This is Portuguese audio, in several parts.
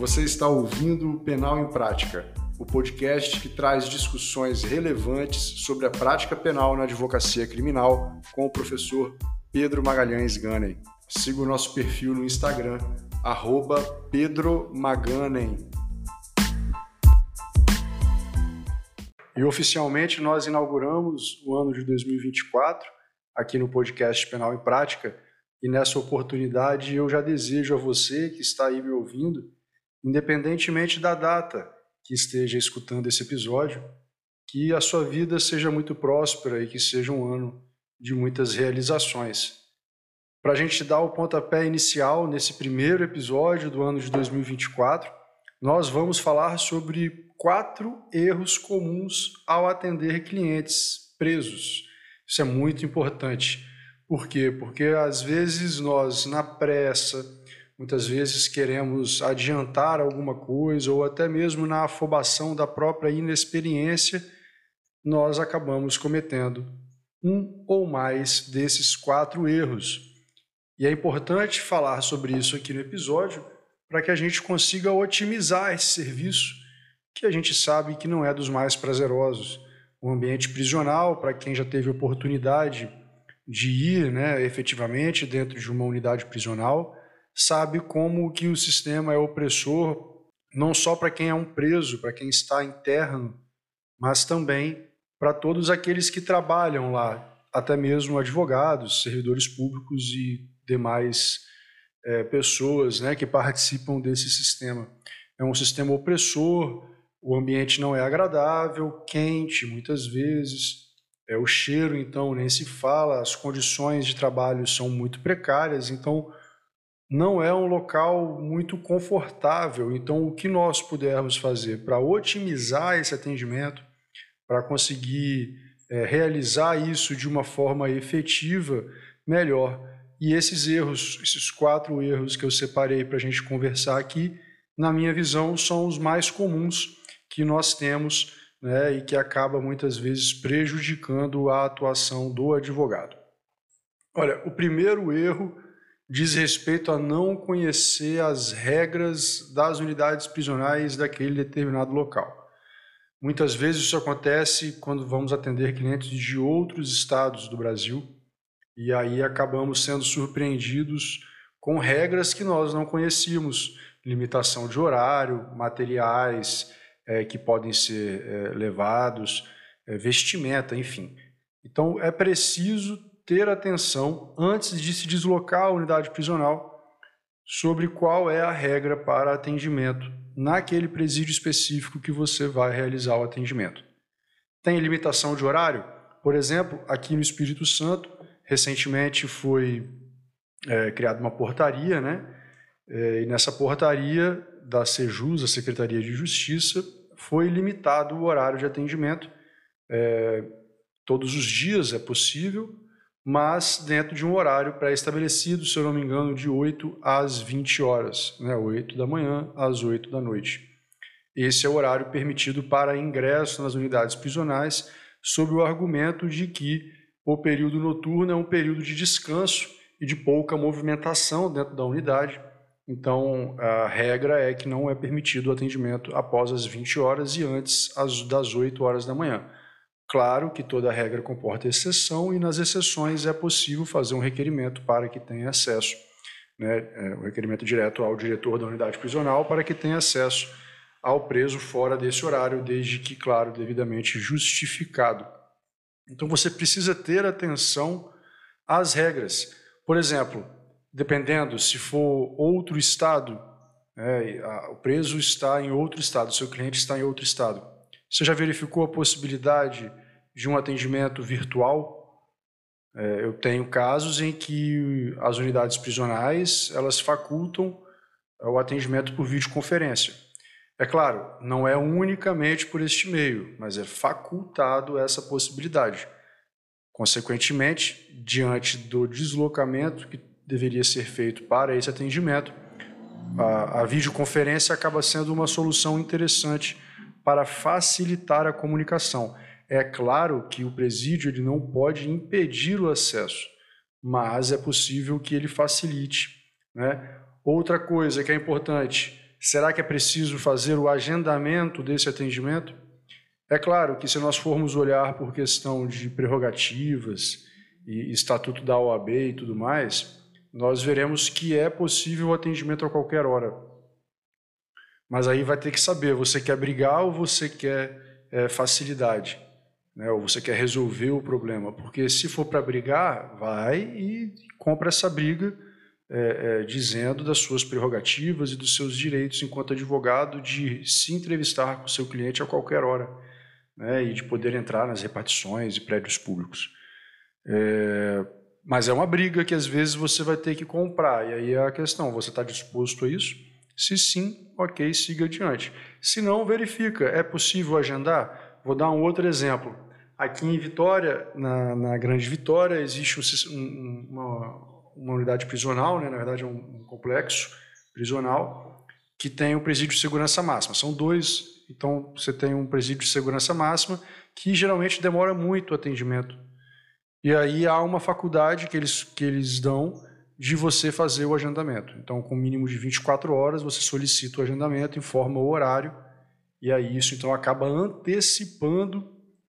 Você está ouvindo o Penal em Prática, o podcast que traz discussões relevantes sobre a prática penal na advocacia criminal com o professor Pedro Magalhães Ganem. Siga o nosso perfil no Instagram, arroba Pedro Maganem. E oficialmente nós inauguramos o ano de 2024 aqui no podcast Penal em Prática. E nessa oportunidade eu já desejo a você que está aí me ouvindo independentemente da data que esteja escutando esse episódio, que a sua vida seja muito próspera e que seja um ano de muitas realizações. Para a gente dar o pontapé inicial nesse primeiro episódio do ano de 2024, nós vamos falar sobre quatro erros comuns ao atender clientes presos. Isso é muito importante. Por quê? Porque às vezes nós, na pressa, Muitas vezes queremos adiantar alguma coisa ou até mesmo na afobação da própria inexperiência, nós acabamos cometendo um ou mais desses quatro erros. E é importante falar sobre isso aqui no episódio para que a gente consiga otimizar esse serviço, que a gente sabe que não é dos mais prazerosos. O ambiente prisional, para quem já teve oportunidade de ir né, efetivamente dentro de uma unidade prisional, sabe como que o sistema é opressor não só para quem é um preso, para quem está interno, mas também para todos aqueles que trabalham lá, até mesmo advogados, servidores públicos e demais é, pessoas né, que participam desse sistema. É um sistema opressor, o ambiente não é agradável, quente muitas vezes, é o cheiro, então, nem se fala, as condições de trabalho são muito precárias, então não é um local muito confortável. Então, o que nós pudermos fazer para otimizar esse atendimento, para conseguir é, realizar isso de uma forma efetiva, melhor. E esses erros, esses quatro erros que eu separei para a gente conversar aqui, na minha visão, são os mais comuns que nós temos né, e que acaba muitas vezes prejudicando a atuação do advogado. Olha, o primeiro erro diz respeito a não conhecer as regras das unidades prisionais daquele determinado local. Muitas vezes isso acontece quando vamos atender clientes de outros estados do Brasil e aí acabamos sendo surpreendidos com regras que nós não conhecíamos, limitação de horário, materiais é, que podem ser é, levados, é, vestimenta, enfim. Então é preciso ter atenção antes de se deslocar à unidade prisional sobre qual é a regra para atendimento naquele presídio específico que você vai realizar o atendimento. Tem limitação de horário? Por exemplo, aqui no Espírito Santo, recentemente foi é, criada uma portaria, né? É, e nessa portaria da Sejus, a Secretaria de Justiça, foi limitado o horário de atendimento. É, todos os dias é possível, mas dentro de um horário pré-estabelecido, se eu não me engano, de 8 às 20 horas, né? 8 da manhã às 8 da noite. Esse é o horário permitido para ingresso nas unidades prisionais, sob o argumento de que o período noturno é um período de descanso e de pouca movimentação dentro da unidade. Então, a regra é que não é permitido o atendimento após as 20 horas e antes das 8 horas da manhã. Claro que toda regra comporta exceção e nas exceções é possível fazer um requerimento para que tenha acesso, né, é, um requerimento direto ao diretor da unidade prisional para que tenha acesso ao preso fora desse horário, desde que, claro, devidamente justificado. Então você precisa ter atenção às regras. Por exemplo, dependendo se for outro estado, é, o preso está em outro estado, seu cliente está em outro estado. Você já verificou a possibilidade de um atendimento virtual. É, eu tenho casos em que as unidades prisionais elas facultam é, o atendimento por videoconferência. É claro, não é unicamente por este meio, mas é facultado essa possibilidade. Consequentemente, diante do deslocamento que deveria ser feito para esse atendimento, a, a videoconferência acaba sendo uma solução interessante para facilitar a comunicação. É claro que o presídio ele não pode impedir o acesso, mas é possível que ele facilite. Né? Outra coisa que é importante, Será que é preciso fazer o agendamento desse atendimento? É claro que se nós formos olhar por questão de prerrogativas e estatuto da OAB e tudo mais, nós veremos que é possível o atendimento a qualquer hora. Mas aí vai ter que saber, você quer brigar ou você quer é, facilidade? Né? Ou você quer resolver o problema? Porque se for para brigar, vai e compra essa briga é, é, dizendo das suas prerrogativas e dos seus direitos enquanto advogado de se entrevistar com o seu cliente a qualquer hora né, e de poder entrar nas repartições e prédios públicos. É, mas é uma briga que às vezes você vai ter que comprar, e aí é a questão: você está disposto a isso? Se sim, ok, siga adiante. Se não, verifica. É possível agendar? Vou dar um outro exemplo. Aqui em Vitória, na, na Grande Vitória, existe um, uma, uma, unidade prisional, né? na verdade é um, um complexo prisional, que tem o presídio de segurança máxima. São dois então, você tem um presídio de segurança máxima que geralmente demora muito o atendimento. E aí há uma faculdade que eles, que eles dão de você fazer o agendamento. Então, com mínimo de 24 horas, você solicita o agendamento, informa o horário, e aí isso então acaba antecipando,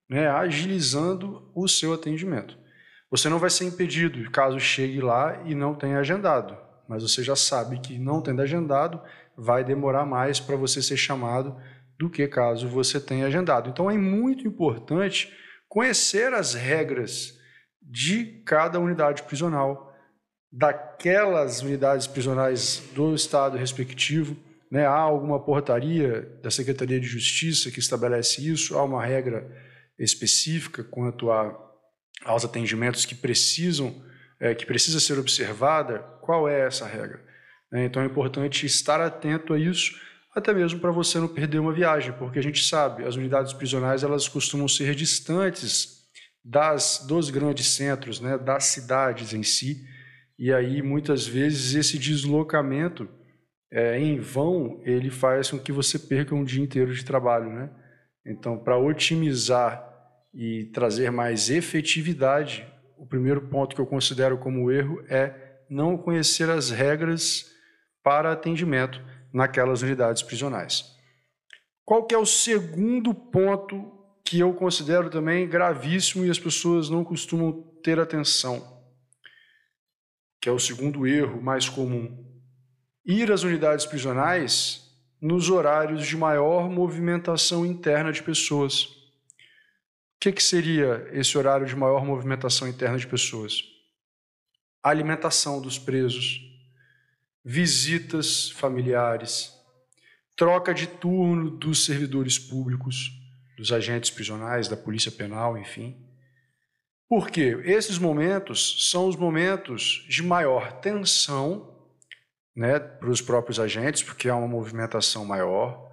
né, agilizando o seu atendimento. Você não vai ser impedido caso chegue lá e não tenha agendado, mas você já sabe que não tendo agendado, vai demorar mais para você ser chamado do que caso você tenha agendado. Então é muito importante conhecer as regras de cada unidade prisional, daquelas unidades prisionais do estado respectivo. Né? Há alguma portaria da Secretaria de Justiça que estabelece isso, há uma regra específica quanto a, aos atendimentos que precisam, é, que precisa ser observada. Qual é essa regra? É, então é importante estar atento a isso até mesmo para você não perder uma viagem, porque a gente sabe, as unidades prisionais elas costumam ser distantes das dos grandes centros, né, das cidades em si, e aí muitas vezes esse deslocamento é, em vão ele faz com que você perca um dia inteiro de trabalho, né? Então, para otimizar e trazer mais efetividade, o primeiro ponto que eu considero como erro é não conhecer as regras para atendimento naquelas unidades prisionais. Qual que é o segundo ponto que eu considero também gravíssimo e as pessoas não costumam ter atenção? Que é o segundo erro mais comum. Ir às unidades prisionais nos horários de maior movimentação interna de pessoas. O que, que seria esse horário de maior movimentação interna de pessoas? Alimentação dos presos, visitas familiares, troca de turno dos servidores públicos, dos agentes prisionais, da polícia penal, enfim. Por quê? Esses momentos são os momentos de maior tensão né, para os próprios agentes, porque há uma movimentação maior,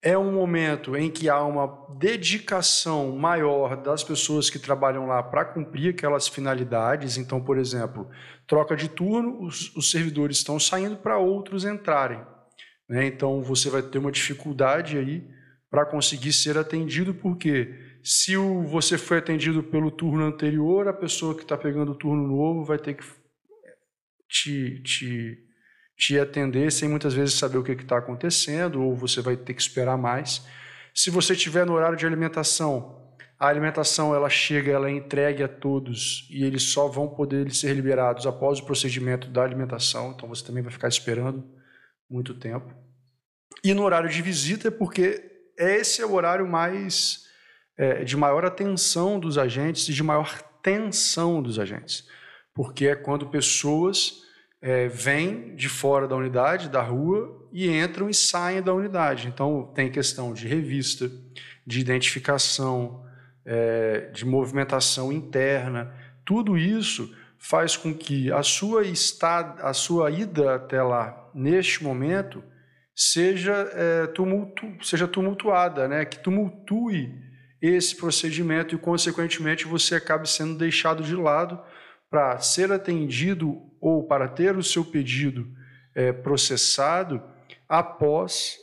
é um momento em que há uma dedicação maior das pessoas que trabalham lá para cumprir aquelas finalidades. Então, por exemplo, troca de turno, os, os servidores estão saindo para outros entrarem. Né? Então, você vai ter uma dificuldade aí para conseguir ser atendido, porque se o, você foi atendido pelo turno anterior, a pessoa que está pegando o turno novo vai ter que te, te te atender sem muitas vezes saber o que está acontecendo, ou você vai ter que esperar mais. Se você estiver no horário de alimentação, a alimentação ela chega, ela é entregue a todos e eles só vão poder ser liberados após o procedimento da alimentação, então você também vai ficar esperando muito tempo. E no horário de visita, porque esse é o horário mais é, de maior atenção dos agentes e de maior tensão dos agentes, porque é quando pessoas é, vêm de fora da unidade, da rua, e entram e saem da unidade. Então, tem questão de revista, de identificação, é, de movimentação interna. Tudo isso faz com que a sua, estad, a sua ida até lá, neste momento, seja, é, tumultu, seja tumultuada, né? que tumultue esse procedimento e, consequentemente, você acabe sendo deixado de lado para ser atendido ou para ter o seu pedido é, processado após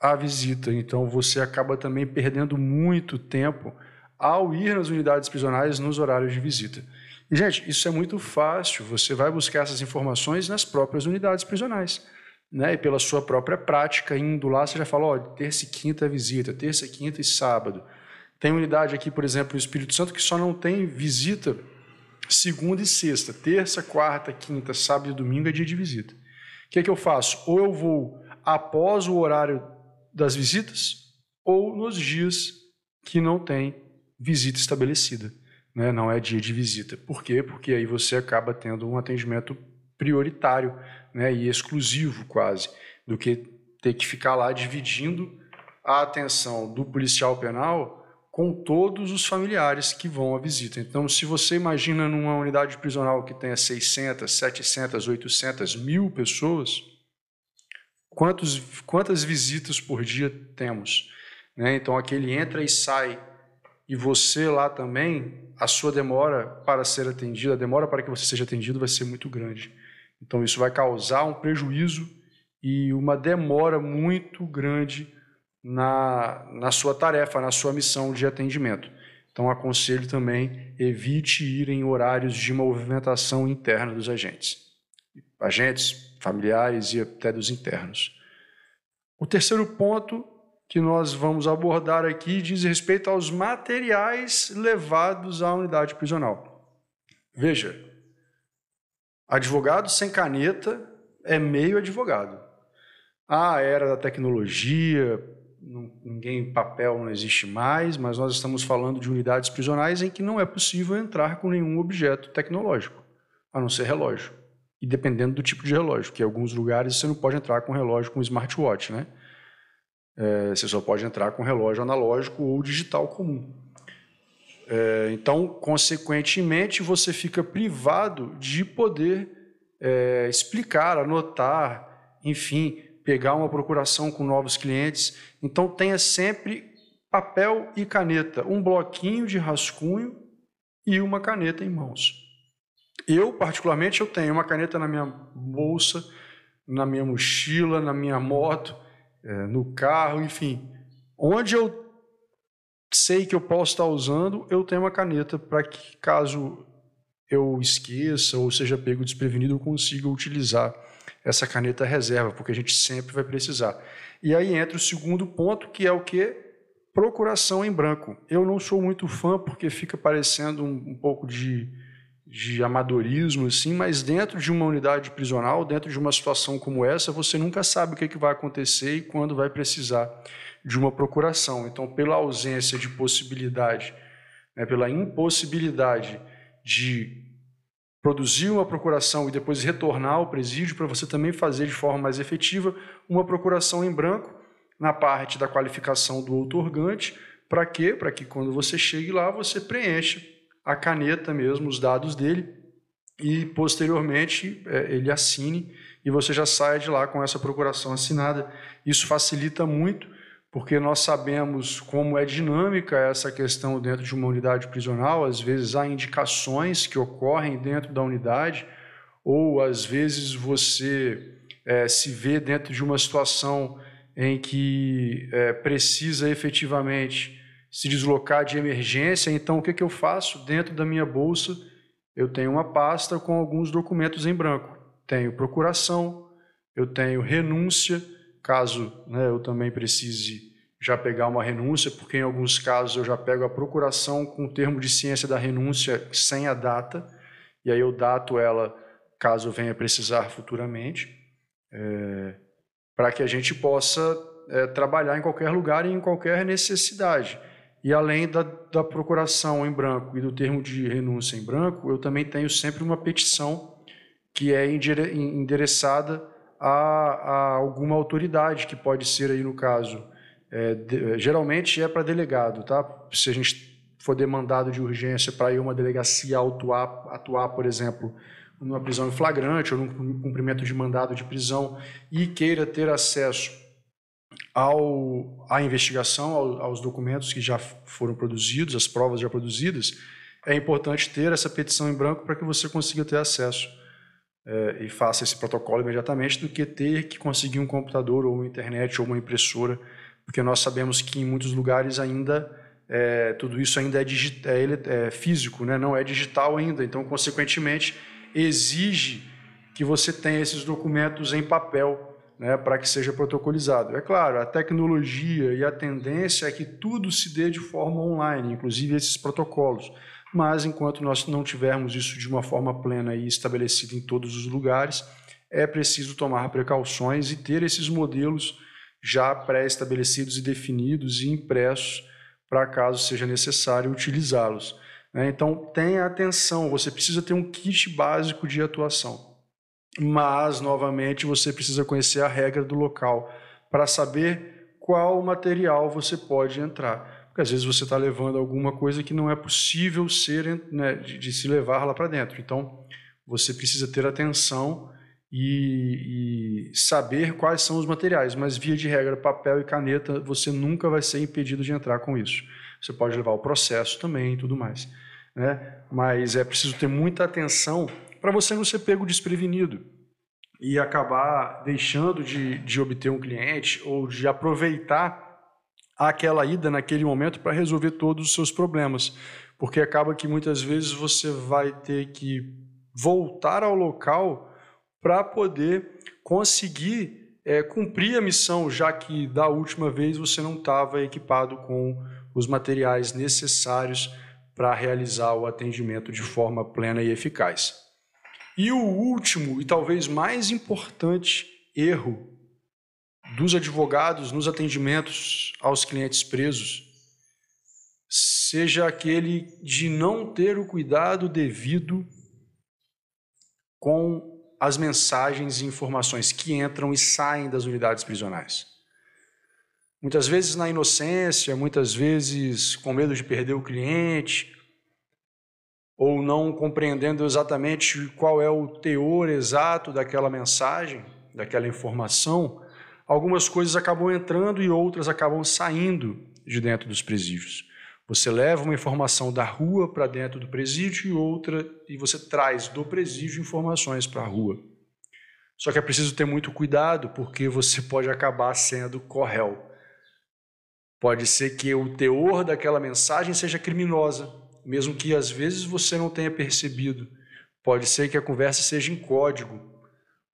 a visita. Então você acaba também perdendo muito tempo ao ir nas unidades prisionais nos horários de visita. E, gente, isso é muito fácil. Você vai buscar essas informações nas próprias unidades prisionais. né, e pela sua própria prática, indo lá, você já fala, ó, terça e quinta é visita, terça, quinta e sábado. Tem unidade aqui, por exemplo, no Espírito Santo, que só não tem visita segunda e sexta. Terça, quarta, quinta, sábado e domingo é dia de visita. O que, é que eu faço? Ou eu vou após o horário das visitas, ou nos dias que não tem visita estabelecida. Né? Não é dia de visita. Por quê? Porque aí você acaba tendo um atendimento prioritário né? e exclusivo, quase, do que ter que ficar lá dividindo a atenção do policial penal com todos os familiares que vão à visita. Então, se você imagina numa unidade prisional que tenha 600, 700, 800, mil pessoas, quantos, quantas visitas por dia temos? Né? Então, aquele entra e sai, e você lá também, a sua demora para ser atendido, a demora para que você seja atendido vai ser muito grande. Então, isso vai causar um prejuízo e uma demora muito grande na, na sua tarefa, na sua missão de atendimento. Então, aconselho também, evite ir em horários de movimentação interna dos agentes. Agentes, familiares e até dos internos. O terceiro ponto que nós vamos abordar aqui diz respeito aos materiais levados à unidade prisional. Veja, advogado sem caneta é meio advogado. A era da tecnologia, ninguém papel não existe mais, mas nós estamos falando de unidades prisionais em que não é possível entrar com nenhum objeto tecnológico, a não ser relógio. E dependendo do tipo de relógio, que em alguns lugares você não pode entrar com relógio com smartwatch, né? É, você só pode entrar com relógio analógico ou digital comum. É, então, consequentemente, você fica privado de poder é, explicar, anotar, enfim, pegar uma procuração com novos clientes. Então tenha sempre papel e caneta, um bloquinho de rascunho e uma caneta em mãos. Eu, particularmente, eu tenho uma caneta na minha bolsa, na minha mochila, na minha moto, é, no carro, enfim. Onde eu sei que eu posso estar usando, eu tenho uma caneta para que, caso eu esqueça ou seja pego desprevenido, eu consiga utilizar essa caneta reserva, porque a gente sempre vai precisar. E aí entra o segundo ponto, que é o que? Procuração em branco. Eu não sou muito fã, porque fica parecendo um, um pouco de, de amadorismo, assim, mas dentro de uma unidade prisional, dentro de uma situação como essa, você nunca sabe o que, é que vai acontecer e quando vai precisar de uma procuração. Então, pela ausência de possibilidade, né, pela impossibilidade de produzir uma procuração e depois retornar ao presídio para você também fazer de forma mais efetiva uma procuração em branco na parte da qualificação do outorgante. Para quê? Para que quando você chegue lá, você preencha a caneta mesmo, os dados dele, e posteriormente é, ele assine e você já sai de lá com essa procuração assinada. Isso facilita muito porque nós sabemos como é dinâmica essa questão dentro de uma unidade prisional. Às vezes há indicações que ocorrem dentro da unidade, ou às vezes você é, se vê dentro de uma situação em que é, precisa efetivamente se deslocar de emergência. Então, o que, que eu faço? Dentro da minha bolsa, eu tenho uma pasta com alguns documentos em branco. Tenho procuração, eu tenho renúncia caso né, eu também precise já pegar uma renúncia, porque em alguns casos eu já pego a procuração com o termo de ciência da renúncia sem a data, e aí eu dato ela caso venha precisar futuramente, é, para que a gente possa é, trabalhar em qualquer lugar e em qualquer necessidade. E além da, da procuração em branco e do termo de renúncia em branco, eu também tenho sempre uma petição que é endereçada a, a alguma autoridade, que pode ser aí no caso, é, de, geralmente é para delegado, tá? Se a gente for demandado de urgência para ir uma delegacia atuar, atuar, por exemplo, numa prisão em flagrante ou num cumprimento de mandado de prisão e queira ter acesso ao, à investigação, ao, aos documentos que já foram produzidos, as provas já produzidas, é importante ter essa petição em branco para que você consiga ter acesso é, e faça esse protocolo imediatamente do que ter que conseguir um computador ou uma internet ou uma impressora, porque nós sabemos que em muitos lugares ainda é, tudo isso ainda é, é, é, físico, né? não é digital ainda. Então, consequentemente, exige que você tenha esses documentos em papel né, para que seja protocolizado. É claro, a tecnologia e a tendência é que tudo se dê de forma online, inclusive esses protocolos. Mas enquanto nós não tivermos isso de uma forma plena e estabelecida em todos os lugares, é preciso tomar precauções e ter esses modelos já pré-estabelecidos e definidos e impressos para caso seja necessário utilizá-los. Né? Então, tenha atenção, você precisa ter um kit básico de atuação. Mas, novamente, você precisa conhecer a regra do local para saber qual material você pode entrar. Porque às vezes você está levando alguma coisa que não é possível ser né, de, de, se levar lá para dentro. Então, você precisa ter atenção e, e, saber quais são os materiais. Mas, via de regra, papel e caneta, você nunca vai ser impedido de entrar com isso. Você pode levar o processo também e tudo mais. Né? Mas é preciso ter muita atenção para você não ser pego desprevenido e acabar deixando de, de obter um cliente ou de aproveitar aquela ida naquele momento para resolver todos os seus problemas. Porque acaba que muitas vezes você vai ter que voltar ao local para poder conseguir é, cumprir a missão, já que da última vez você não estava equipado com os materiais necessários para realizar o atendimento de forma plena e eficaz. E o último e talvez mais importante erro dos advogados nos atendimentos aos clientes presos seja aquele de não ter o cuidado devido com as mensagens e informações que entram e saem das unidades prisionais. Muitas vezes na inocência, muitas vezes com medo de perder o cliente, ou não compreendendo exatamente qual é o teor exato daquela mensagem, daquela informação, algumas coisas acabam entrando e outras acabam saindo de dentro dos presídios. Você leva uma informação da rua para dentro do presídio e outra e você traz do presídio informações para a rua. Só que é preciso ter muito cuidado porque você pode acabar sendo corréu. Pode ser que o teor daquela mensagem seja criminosa, mesmo que às vezes você não tenha percebido. Pode ser que a conversa seja em código,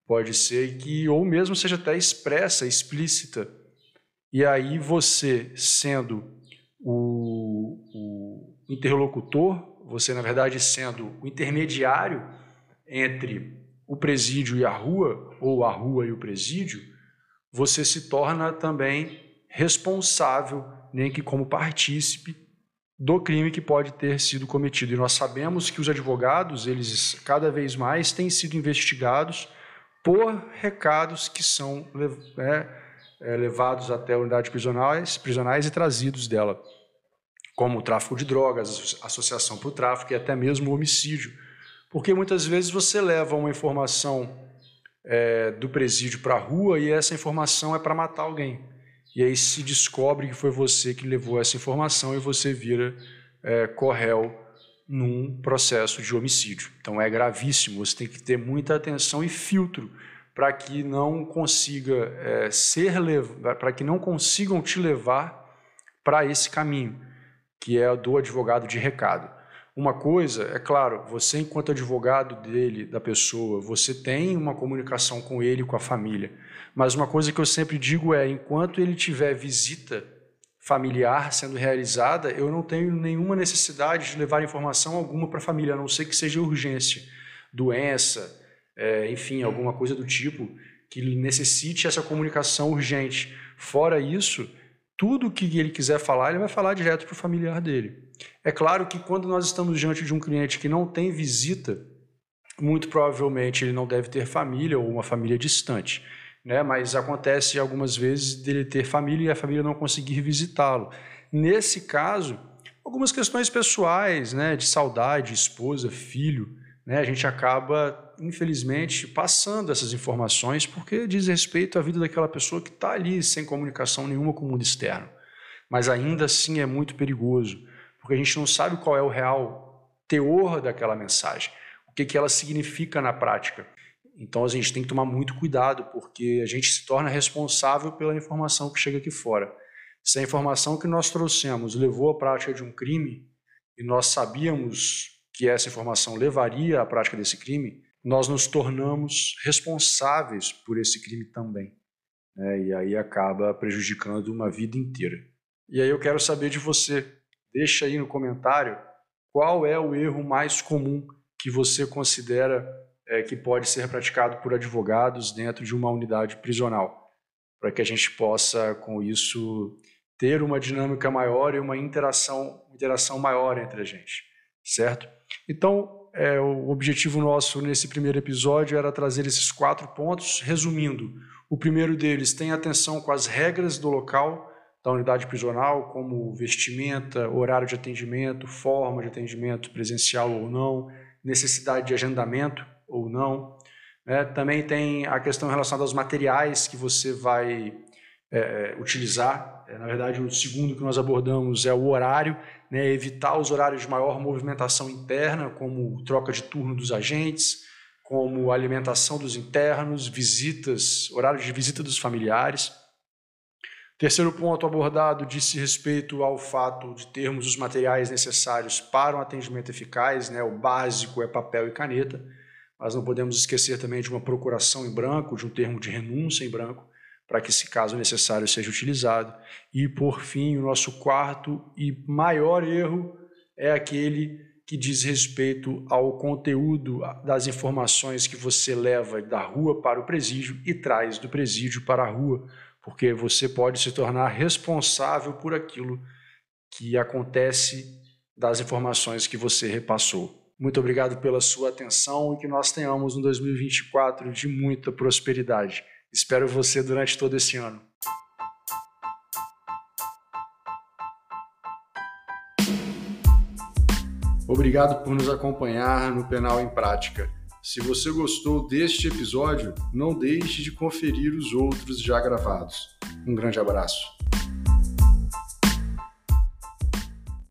pode ser que, ou mesmo seja até expressa, explícita. E aí você, sendo o, o interlocutor, você na verdade sendo o intermediário entre o presídio e a rua, ou a rua e o presídio, você se torna também responsável, nem que como partícipe do crime que pode ter sido cometido. E nós sabemos que os advogados, eles cada vez mais têm sido investigados por recados que são é, é, levados até unidades prisionais, prisionais e trazidos dela, como o tráfico de drogas, associação para o tráfico e até mesmo o homicídio. Porque muitas vezes você leva uma informação é, do presídio para a rua e essa informação é para matar alguém. E aí se descobre que foi você que levou essa informação e você vira é, corréu num processo de homicídio. Então é gravíssimo, você tem que ter muita atenção e filtro para que não consiga é, ser para que não consigam te levar para esse caminho, que é do advogado de recado. Uma coisa, é claro, você enquanto advogado dele, da pessoa, você tem uma comunicação com ele, com a família. Mas uma coisa que eu sempre digo é: enquanto ele tiver visita familiar sendo realizada, eu não tenho nenhuma necessidade de levar informação alguma para a família, a não ser que seja urgência, doença, é, enfim, alguma coisa do tipo que necessite essa comunicação urgente. Fora isso, tudo que ele quiser falar, ele vai falar direto para o familiar dele. É claro que quando nós estamos diante de um cliente que não tem visita, muito provavelmente ele não deve ter família ou uma família distante né? mas acontece algumas vezes dele ter família e a família não conseguir visitá-lo. Nesse caso, algumas questões pessoais, né? de saudade, esposa, filho, né? a gente acaba, infelizmente, passando essas informações porque diz respeito à vida daquela pessoa que está ali sem comunicação nenhuma com o mundo externo. Mas ainda assim é muito perigoso, porque a gente não sabe qual é o real teor daquela mensagem, o que, que ela significa na prática. Então a gente tem que tomar muito cuidado, porque a gente se torna responsável pela informação que chega aqui fora. Se a informação que nós trouxemos levou à prática de um crime, e nós sabíamos que essa informação levaria à prática desse crime, nós nos tornamos responsáveis por esse crime também. né? e aí acaba prejudicando uma vida inteira. E aí eu quero saber de você. Deixa aí no comentário qual é o erro mais comum que você considera é, que pode ser praticado por advogados dentro de uma unidade prisional, para que a gente possa, com isso, ter uma dinâmica maior e uma interação, interação maior entre a gente, certo? Então, é, o objetivo nosso nesse primeiro episódio era trazer esses quatro pontos. Resumindo, o primeiro deles tem atenção com as regras do local da unidade prisional, como vestimenta, horário de atendimento, forma de atendimento presencial ou não, necessidade de agendamento ou não. É, também tem a questão relacionada aos materiais que você vai é, utilizar. É, na verdade, o segundo que nós abordamos é o horário, né, evitar os horários de maior movimentação interna, como troca de turno dos agentes, como alimentação dos internos, visitas, horários de visita dos familiares. Terceiro ponto abordado disse respeito ao fato de termos os materiais necessários para um atendimento eficaz, né? o básico é papel e caneta, mas não podemos esquecer também de uma procuração em branco, de um termo de renúncia em branco, para que, se caso necessário, seja utilizado. E, por fim, o nosso quarto e maior erro é aquele que diz respeito ao conteúdo das informações que você leva da rua para o presídio e traz do presídio para a rua, porque você pode se tornar responsável por aquilo que acontece das informações que você repassou. Muito obrigado pela sua atenção e que nós tenhamos um 2024 de muita prosperidade. Espero você durante todo esse ano. Obrigado por nos acompanhar no Penal em Prática. Se você gostou deste episódio, não deixe de conferir os outros já gravados. Um grande abraço.